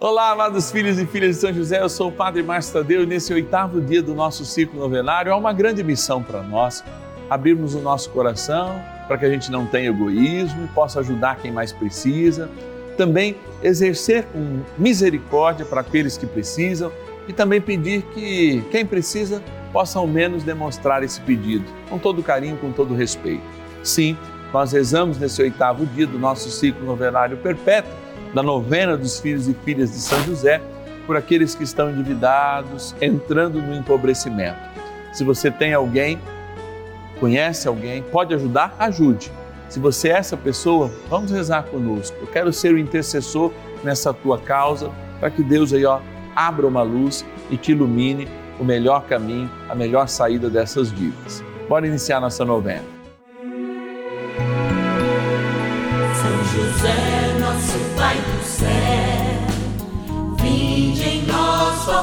Olá, amados filhos e filhas de São José, eu sou o Padre Márcio Tadeu e nesse oitavo dia do nosso ciclo novenário há uma grande missão para nós, abrirmos o nosso coração para que a gente não tenha egoísmo e possa ajudar quem mais precisa, também exercer com misericórdia para aqueles que precisam e também pedir que quem precisa possa ao menos demonstrar esse pedido, com todo carinho, com todo respeito. Sim, nós rezamos nesse oitavo dia do nosso ciclo novenário perpétuo da novena dos filhos e filhas de São José, por aqueles que estão endividados, entrando no empobrecimento. Se você tem alguém, conhece alguém, pode ajudar, ajude. Se você é essa pessoa, vamos rezar conosco. Eu quero ser o intercessor nessa tua causa, para que Deus aí, ó, abra uma luz e te ilumine o melhor caminho, a melhor saída dessas dívidas. Bora iniciar nossa novena. São José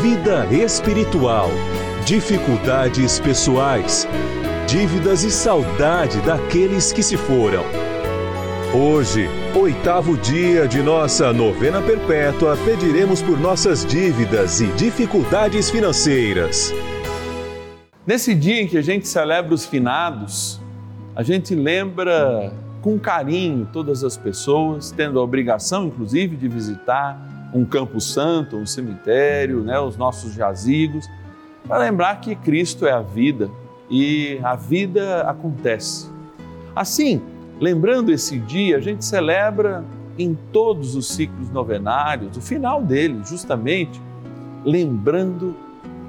vida espiritual, dificuldades pessoais, dívidas e saudade daqueles que se foram. Hoje, oitavo dia de nossa novena perpétua, pediremos por nossas dívidas e dificuldades financeiras. Nesse dia em que a gente celebra os finados, a gente lembra com carinho todas as pessoas, tendo a obrigação, inclusive, de visitar um campo santo, um cemitério, né, os nossos jazigos, para lembrar que Cristo é a vida e a vida acontece. Assim, lembrando esse dia, a gente celebra em todos os ciclos novenários, o final dele, justamente, lembrando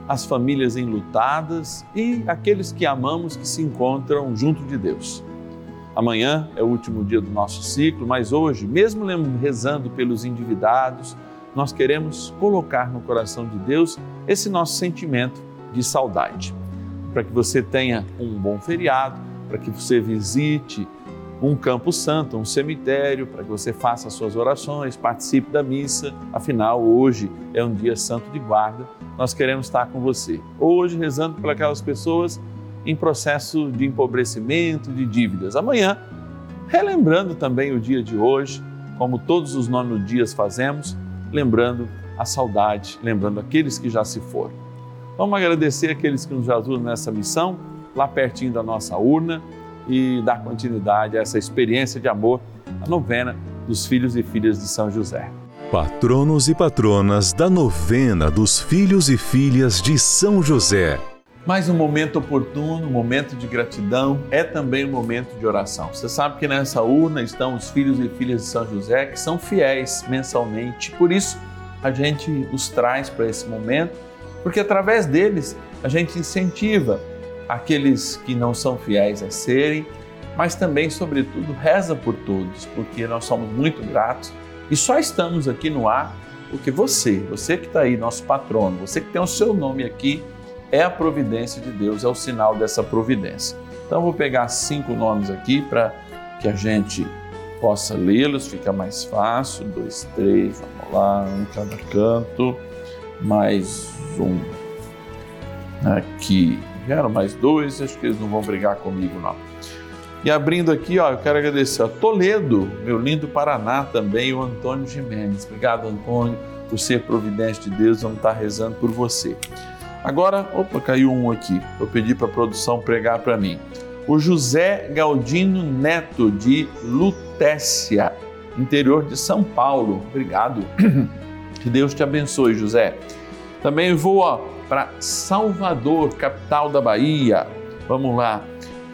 as famílias enlutadas e aqueles que amamos que se encontram junto de Deus. Amanhã é o último dia do nosso ciclo, mas hoje, mesmo rezando pelos endividados, nós queremos colocar no coração de Deus esse nosso sentimento de saudade. Para que você tenha um bom feriado, para que você visite um campo santo, um cemitério, para que você faça as suas orações, participe da missa. Afinal, hoje é um dia santo de guarda. Nós queremos estar com você. Hoje, rezando por aquelas pessoas em processo de empobrecimento, de dívidas. Amanhã, relembrando também o dia de hoje, como todos os nonos dias fazemos, lembrando a saudade, lembrando aqueles que já se foram. Vamos agradecer aqueles que nos ajudam nessa missão, lá pertinho da nossa urna, e dar continuidade a essa experiência de amor, a novena dos filhos e filhas de São José. Patronos e patronas da novena dos filhos e filhas de São José. Mais um momento oportuno, um momento de gratidão, é também um momento de oração. Você sabe que nessa urna estão os filhos e filhas de São José que são fiéis mensalmente, por isso a gente os traz para esse momento, porque através deles a gente incentiva aqueles que não são fiéis a serem, mas também, sobretudo, reza por todos, porque nós somos muito gratos e só estamos aqui no ar porque você, você que está aí, nosso patrono, você que tem o seu nome aqui, é a providência de Deus, é o sinal dessa providência. Então, vou pegar cinco nomes aqui para que a gente possa lê-los, fica mais fácil. Dois, três, vamos lá, um cada canto. Mais um aqui. Vieram mais dois, acho que eles não vão brigar comigo, não. E abrindo aqui, ó, eu quero agradecer a Toledo, meu lindo Paraná também, o Antônio Jimenez. Obrigado, Antônio. por ser providência de Deus, vamos estar rezando por você. Agora, opa, caiu um aqui. Vou pedir para a produção pregar para mim. O José Galdino Neto, de Lutécia, interior de São Paulo. Obrigado. Que Deus te abençoe, José. Também vou para Salvador, capital da Bahia. Vamos lá.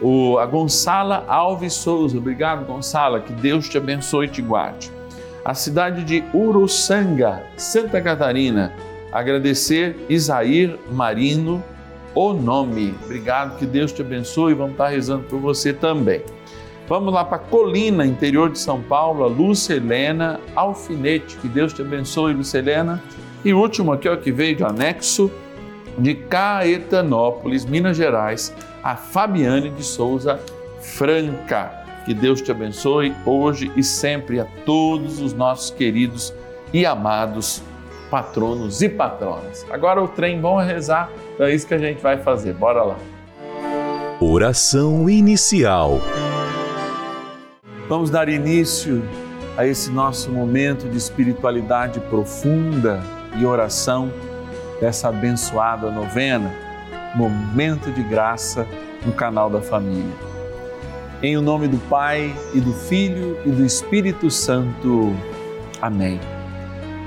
O, a Gonçala Alves Souza. Obrigado, Gonçala. Que Deus te abençoe e te guarde. A cidade de Uruçanga, Santa Catarina agradecer Isair Marino o nome. Obrigado, que Deus te abençoe. Vamos estar rezando por você também. Vamos lá para Colina, interior de São Paulo, a Lúcia Helena Alfinete. Que Deus te abençoe, Lúcia Helena. E último aqui, ó, que veio de anexo de Caetanópolis, Minas Gerais, a Fabiane de Souza Franca. Que Deus te abençoe hoje e sempre a todos os nossos queridos e amados patronos e patronas. Agora o trem, vamos rezar, então é isso que a gente vai fazer. Bora lá. Oração inicial. Vamos dar início a esse nosso momento de espiritualidade profunda e oração dessa abençoada novena, momento de graça no canal da família. Em o nome do Pai e do Filho e do Espírito Santo. Amém.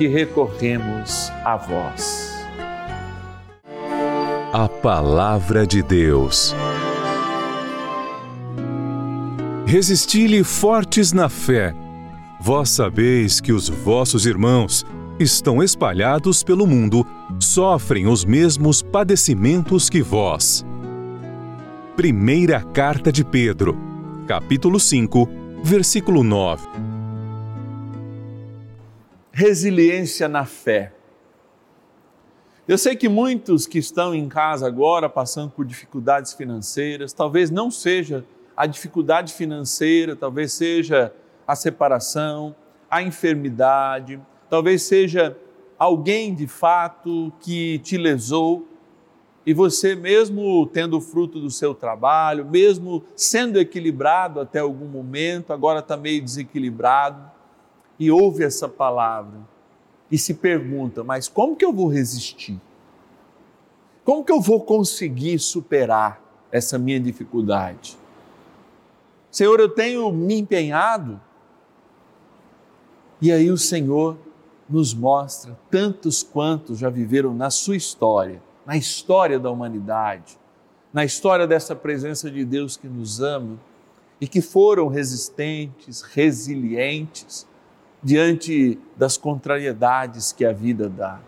que recorremos a vós. A Palavra de Deus. Resisti-lhe fortes na fé. Vós sabeis que os vossos irmãos estão espalhados pelo mundo, sofrem os mesmos padecimentos que vós. Primeira Carta de Pedro, capítulo 5, versículo 9 resiliência na fé. Eu sei que muitos que estão em casa agora passando por dificuldades financeiras, talvez não seja a dificuldade financeira, talvez seja a separação, a enfermidade, talvez seja alguém de fato que te lesou e você, mesmo tendo o fruto do seu trabalho, mesmo sendo equilibrado até algum momento, agora está meio desequilibrado e ouve essa palavra e se pergunta: mas como que eu vou resistir? Como que eu vou conseguir superar essa minha dificuldade? Senhor, eu tenho me empenhado. E aí o Senhor nos mostra tantos quantos já viveram na sua história, na história da humanidade, na história dessa presença de Deus que nos ama e que foram resistentes, resilientes, diante das contrariedades que a vida dá.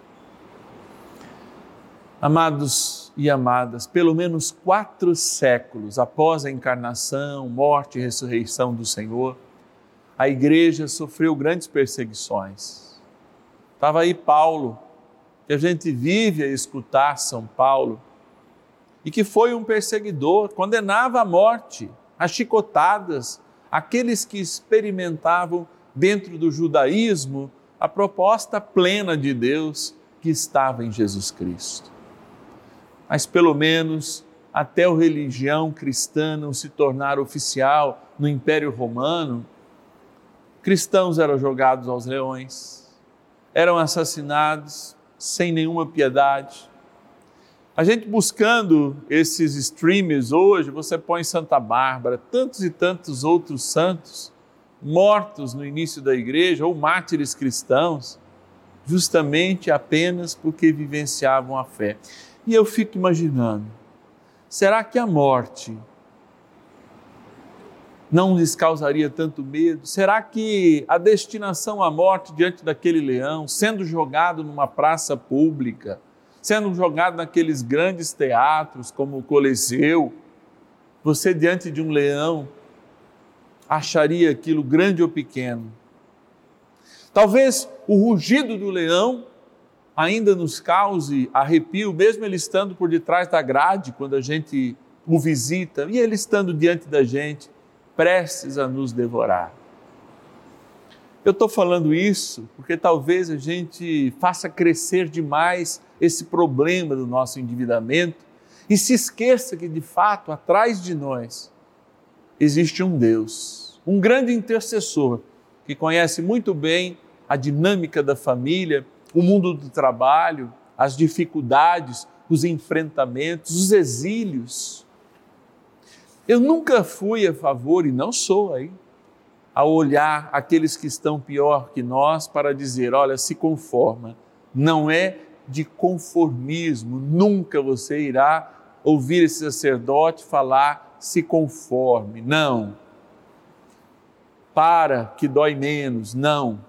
Amados e amadas, pelo menos quatro séculos após a encarnação, morte e ressurreição do Senhor, a igreja sofreu grandes perseguições. Estava aí Paulo, que a gente vive a escutar São Paulo, e que foi um perseguidor, condenava à morte, a chicotadas, aqueles que experimentavam dentro do judaísmo a proposta plena de Deus que estava em Jesus Cristo. Mas pelo menos até a religião cristã não se tornar oficial no Império Romano, cristãos eram jogados aos leões, eram assassinados sem nenhuma piedade. A gente buscando esses streams hoje, você põe Santa Bárbara, tantos e tantos outros santos mortos no início da igreja ou mártires cristãos, justamente apenas porque vivenciavam a fé. E eu fico imaginando, será que a morte não lhes causaria tanto medo? Será que a destinação à morte diante daquele leão, sendo jogado numa praça pública, sendo jogado naqueles grandes teatros como o Coliseu, você diante de um leão acharia aquilo grande ou pequeno? Talvez o rugido do leão ainda nos cause arrepio, mesmo ele estando por detrás da grade, quando a gente o visita, e ele estando diante da gente prestes a nos devorar. Eu estou falando isso porque talvez a gente faça crescer demais esse problema do nosso endividamento e se esqueça que, de fato, atrás de nós existe um Deus, um grande intercessor que conhece muito bem a dinâmica da família, o mundo do trabalho, as dificuldades, os enfrentamentos, os exílios eu nunca fui a favor, e não sou aí, a olhar aqueles que estão pior que nós para dizer: olha, se conforma. Não é de conformismo, nunca você irá ouvir esse sacerdote falar se conforme. Não. Para que dói menos. Não.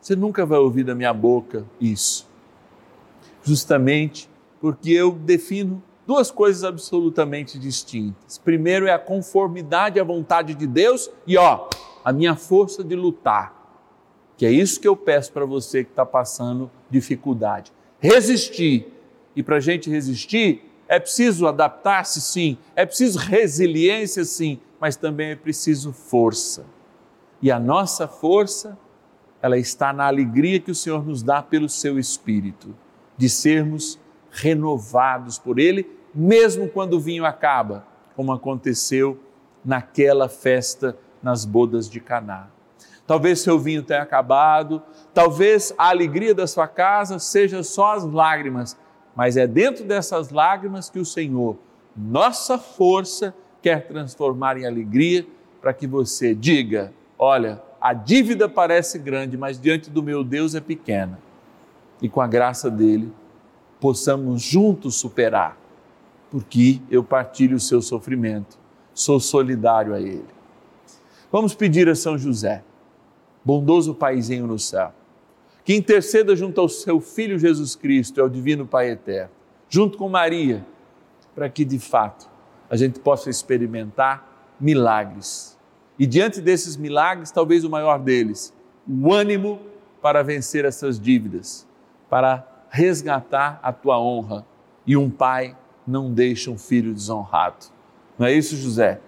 Você nunca vai ouvir da minha boca isso. Justamente porque eu defino duas coisas absolutamente distintas. Primeiro é a conformidade à vontade de Deus e ó, a minha força de lutar. Que é isso que eu peço para você que está passando dificuldade. Resistir. E para a gente resistir, é preciso adaptar-se, sim. É preciso resiliência, sim. Mas também é preciso força. E a nossa força, ela está na alegria que o Senhor nos dá pelo seu Espírito, de sermos renovados por Ele mesmo quando o vinho acaba, como aconteceu naquela festa nas bodas de Caná. Talvez seu vinho tenha acabado, talvez a alegria da sua casa seja só as lágrimas, mas é dentro dessas lágrimas que o Senhor, nossa força, quer transformar em alegria para que você diga: olha, a dívida parece grande, mas diante do meu Deus é pequena. E com a graça dele, possamos juntos superar porque eu partilho o seu sofrimento, sou solidário a ele. Vamos pedir a São José, bondoso Paizinho no céu, que interceda junto ao seu Filho Jesus Cristo ao Divino Pai Eterno, junto com Maria, para que de fato a gente possa experimentar milagres. E diante desses milagres, talvez o maior deles, o ânimo para vencer essas dívidas, para resgatar a tua honra e um pai não deixa um filho desonrado. Não é isso, José?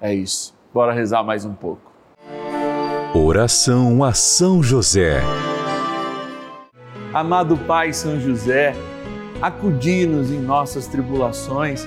É isso. Bora rezar mais um pouco. Oração a São José. Amado Pai São José, acudi-nos em nossas tribulações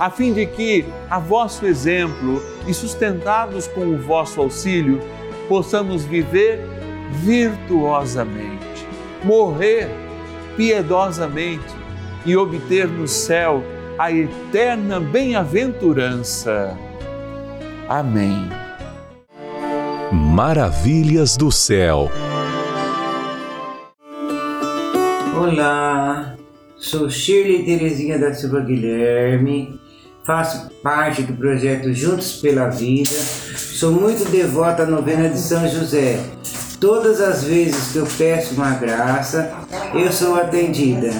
a fim de que, a vosso exemplo e sustentados com o vosso auxílio, possamos viver virtuosamente, morrer piedosamente e obter no céu a eterna bem-aventurança. Amém. Maravilhas do céu. Olá, sou Shirley Terezinha da Silva Guilherme, faço parte do projeto Juntos pela Vida, sou muito devota à novena de São José. Todas as vezes que eu peço uma graça, eu sou atendida.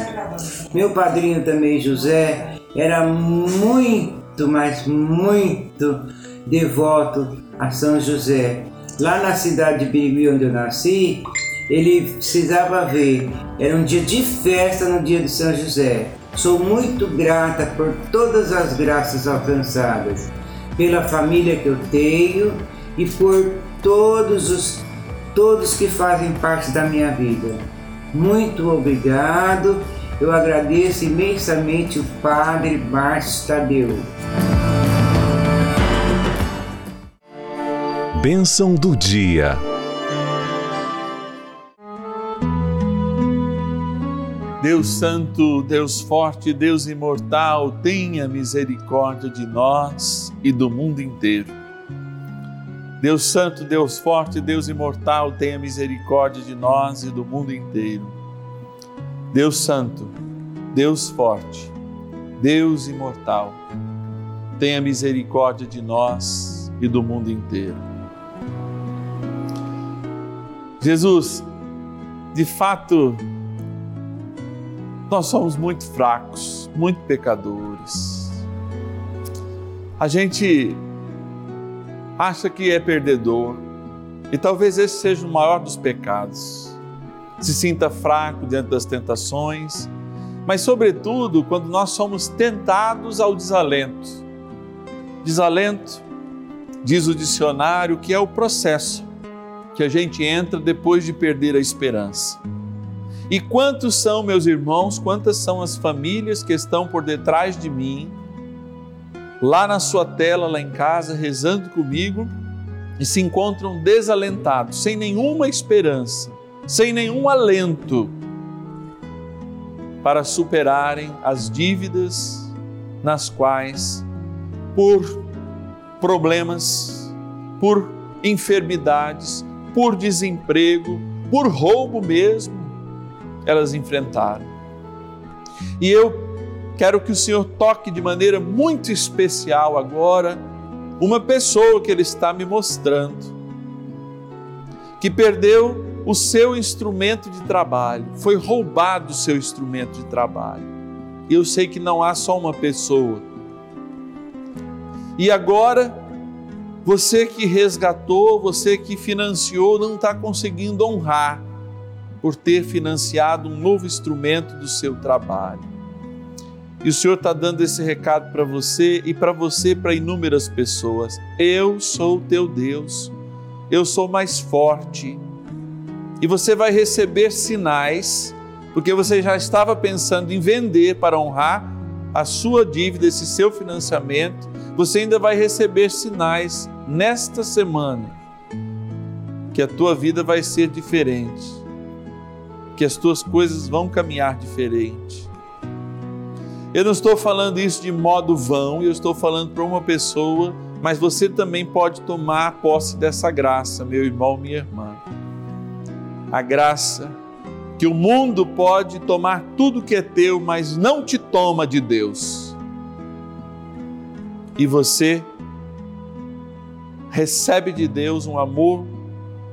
Meu padrinho também, José, era muito, mas muito devoto a São José. Lá na cidade de Birigui, onde eu nasci, ele precisava ver. Era um dia de festa no dia de São José. Sou muito grata por todas as graças alcançadas, pela família que eu tenho e por todos os todos que fazem parte da minha vida. Muito obrigado eu agradeço imensamente o Padre Márcio Tadeu. Bênção do dia. Deus Santo, Deus Forte, Deus Imortal, tenha misericórdia de nós e do mundo inteiro. Deus Santo, Deus Forte, Deus Imortal, tenha misericórdia de nós e do mundo inteiro. Deus Santo, Deus Forte, Deus Imortal, tenha misericórdia de nós e do mundo inteiro. Jesus, de fato, nós somos muito fracos, muito pecadores. A gente acha que é perdedor e talvez esse seja o maior dos pecados se sinta fraco diante das tentações, mas, sobretudo, quando nós somos tentados ao desalento. Desalento, diz o dicionário, que é o processo que a gente entra depois de perder a esperança. E quantos são, meus irmãos, quantas são as famílias que estão por detrás de mim, lá na sua tela, lá em casa, rezando comigo e se encontram desalentados, sem nenhuma esperança sem nenhum alento para superarem as dívidas nas quais, por problemas, por enfermidades, por desemprego, por roubo mesmo, elas enfrentaram. E eu quero que o Senhor toque de maneira muito especial agora uma pessoa que Ele está me mostrando, que perdeu o seu instrumento de trabalho, foi roubado o seu instrumento de trabalho. E eu sei que não há só uma pessoa. E agora, você que resgatou, você que financiou, não está conseguindo honrar por ter financiado um novo instrumento do seu trabalho. E o Senhor está dando esse recado para você e para você, para inúmeras pessoas. Eu sou o teu Deus, eu sou mais forte e você vai receber sinais, porque você já estava pensando em vender para honrar a sua dívida, esse seu financiamento. Você ainda vai receber sinais nesta semana que a tua vida vai ser diferente, que as tuas coisas vão caminhar diferente. Eu não estou falando isso de modo vão, eu estou falando para uma pessoa, mas você também pode tomar posse dessa graça, meu irmão, minha irmã a graça que o mundo pode tomar tudo que é teu, mas não te toma de Deus. E você recebe de Deus um amor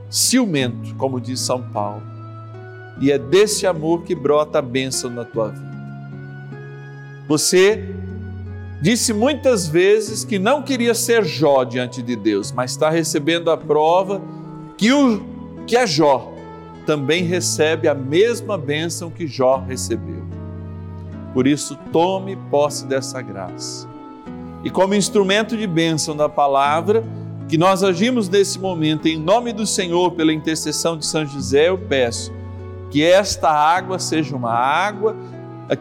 ciumento, como diz São Paulo. E é desse amor que brota a bênção na tua vida. Você disse muitas vezes que não queria ser Jó diante de Deus, mas está recebendo a prova que o que é Jó também recebe a mesma bênção que Jó recebeu. Por isso, tome posse dessa graça. E como instrumento de bênção da palavra, que nós agimos nesse momento em nome do Senhor, pela intercessão de São José, eu peço que esta água seja uma água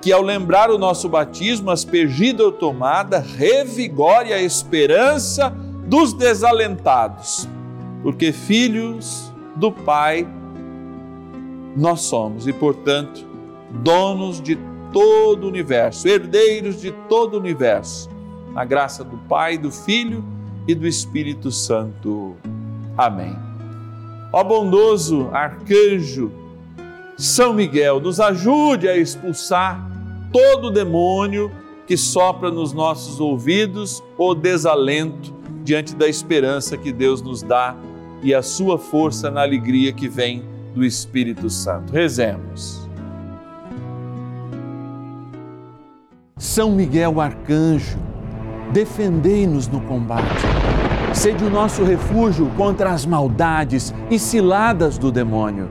que, ao lembrar o nosso batismo, aspergida ou tomada, revigore a esperança dos desalentados, porque filhos do Pai nós somos e, portanto, donos de todo o universo, herdeiros de todo o universo, na graça do Pai, do Filho e do Espírito Santo. Amém. Ó bondoso arcanjo São Miguel, nos ajude a expulsar todo demônio que sopra nos nossos ouvidos o desalento diante da esperança que Deus nos dá e a sua força na alegria que vem do Espírito Santo. Rezemos. São Miguel Arcanjo, defendei-nos no combate. Sede o nosso refúgio contra as maldades e ciladas do demônio.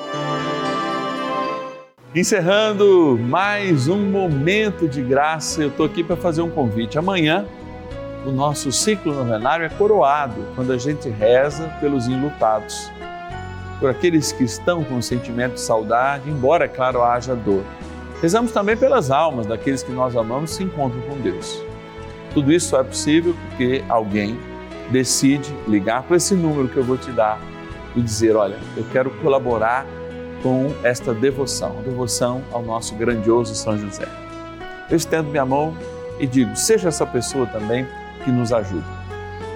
Encerrando mais um momento de graça, eu estou aqui para fazer um convite. Amanhã, o nosso ciclo novenário é coroado, quando a gente reza pelos enlutados, por aqueles que estão com um sentimento de saudade, embora, claro, haja dor. Rezamos também pelas almas daqueles que nós amamos se encontram com Deus. Tudo isso é possível porque alguém decide ligar para esse número que eu vou te dar e dizer: Olha, eu quero colaborar com esta devoção, devoção ao nosso grandioso São José. Eu estendo minha mão e digo: seja essa pessoa também que nos ajude.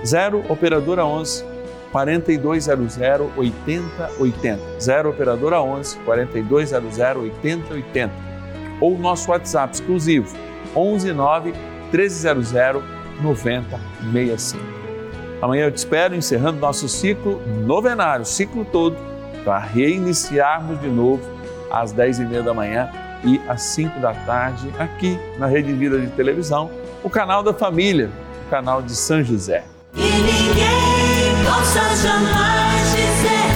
0 Operadora 11 4200 8080. 0 Operadora 11 4200 8080. Ou nosso WhatsApp exclusivo 11 9 1300 9065. Amanhã eu te espero encerrando nosso ciclo novenário, ciclo todo, para reiniciarmos de novo às 10 e meia da manhã e às 5 da tarde aqui na Rede Vida de Televisão, o canal da família, o canal de São José. E ninguém possa jamais dizer